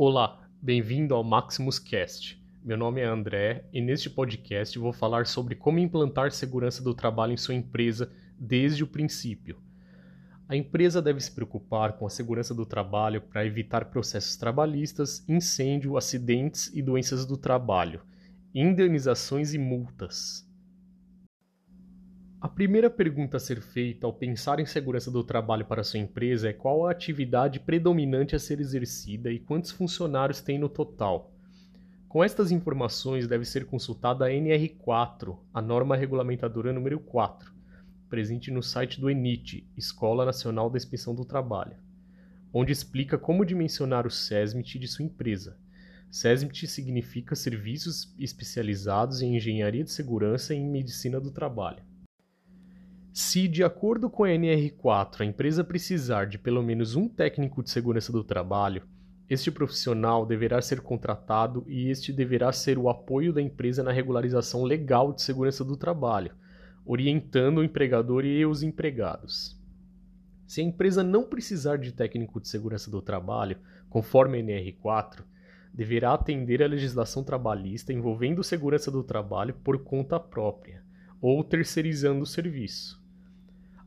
Olá, bem-vindo ao Maximus Cast. Meu nome é André e neste podcast vou falar sobre como implantar segurança do trabalho em sua empresa desde o princípio. A empresa deve se preocupar com a segurança do trabalho para evitar processos trabalhistas, incêndio, acidentes e doenças do trabalho, indenizações e multas. A primeira pergunta a ser feita ao pensar em segurança do trabalho para sua empresa é qual a atividade predominante a ser exercida e quantos funcionários tem no total. Com estas informações deve ser consultada a NR4, a norma regulamentadora número 4, presente no site do ENIT, Escola Nacional da Inspeção do Trabalho, onde explica como dimensionar o SESMIT de sua empresa. SESMIT significa Serviços Especializados em Engenharia de Segurança e em Medicina do Trabalho. Se, de acordo com a NR4, a empresa precisar de pelo menos um técnico de segurança do trabalho, este profissional deverá ser contratado e este deverá ser o apoio da empresa na regularização legal de segurança do trabalho, orientando o empregador e os empregados. Se a empresa não precisar de técnico de segurança do trabalho, conforme a NR4, deverá atender à legislação trabalhista envolvendo segurança do trabalho por conta própria ou terceirizando o serviço.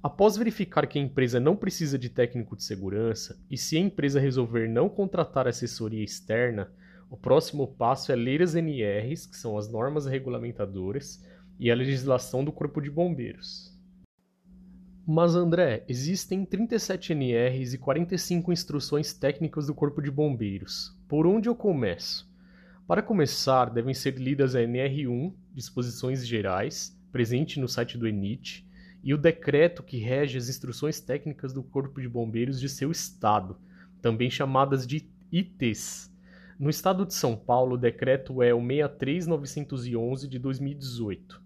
Após verificar que a empresa não precisa de técnico de segurança e se a empresa resolver não contratar assessoria externa, o próximo passo é ler as NRs, que são as normas regulamentadoras, e a legislação do Corpo de Bombeiros. Mas André, existem 37 NRs e 45 instruções técnicas do Corpo de Bombeiros. Por onde eu começo? Para começar, devem ser lidas a NR1, Disposições Gerais, presente no site do ENIT, e o decreto que rege as instruções técnicas do Corpo de Bombeiros de seu estado, também chamadas de ITs. No estado de São Paulo, o decreto é o 63911 de 2018.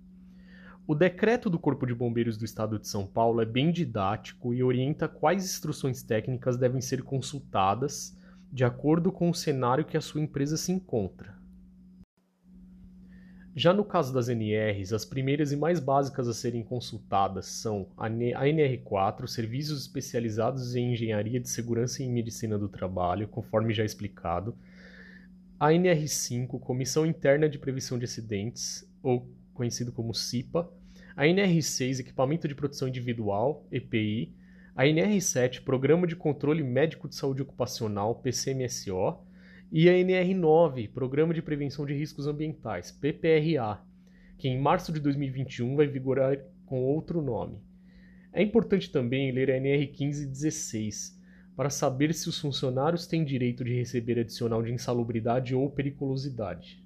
O decreto do Corpo de Bombeiros do Estado de São Paulo é bem didático e orienta quais instruções técnicas devem ser consultadas de acordo com o cenário que a sua empresa se encontra. Já no caso das NRs, as primeiras e mais básicas a serem consultadas são a NR4, Serviços Especializados em Engenharia de Segurança e Medicina do Trabalho, conforme já explicado, a NR5, Comissão Interna de Prevenção de Acidentes, ou conhecido como CIPA, a. NR6, Equipamento de Proteção Individual, EPI, a NR7, Programa de Controle Médico de Saúde Ocupacional, PCMSO, e a NR9, Programa de Prevenção de Riscos Ambientais, PPRA, que em março de 2021 vai vigorar com outro nome. É importante também ler a NR15 e 16 para saber se os funcionários têm direito de receber adicional de insalubridade ou periculosidade.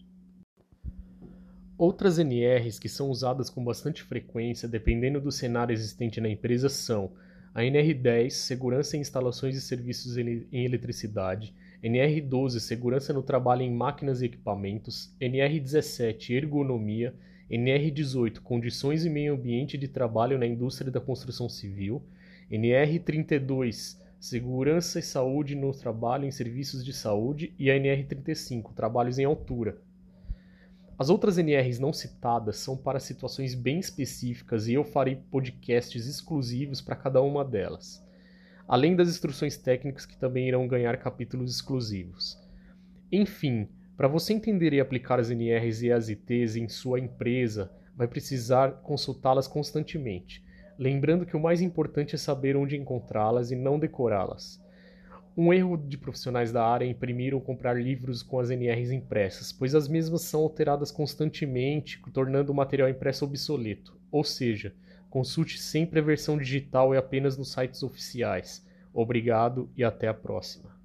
Outras NRs que são usadas com bastante frequência, dependendo do cenário existente na empresa, são a NR10, Segurança em Instalações e Serviços em Eletricidade, NR12 Segurança no Trabalho em Máquinas e Equipamentos, NR17 Ergonomia, NR18 Condições e Meio Ambiente de Trabalho na Indústria da Construção Civil, NR32 Segurança e Saúde no Trabalho em Serviços de Saúde. E a NR35 Trabalhos em Altura. As outras NRs não citadas são para situações bem específicas e eu farei podcasts exclusivos para cada uma delas além das instruções técnicas que também irão ganhar capítulos exclusivos. Enfim, para você entender e aplicar as NRs e as ITs em sua empresa, vai precisar consultá-las constantemente, lembrando que o mais importante é saber onde encontrá-las e não decorá-las. Um erro de profissionais da área é imprimir ou comprar livros com as NRs impressas, pois as mesmas são alteradas constantemente, tornando o material impresso obsoleto. Ou seja, Consulte sempre a versão digital e apenas nos sites oficiais. Obrigado e até a próxima.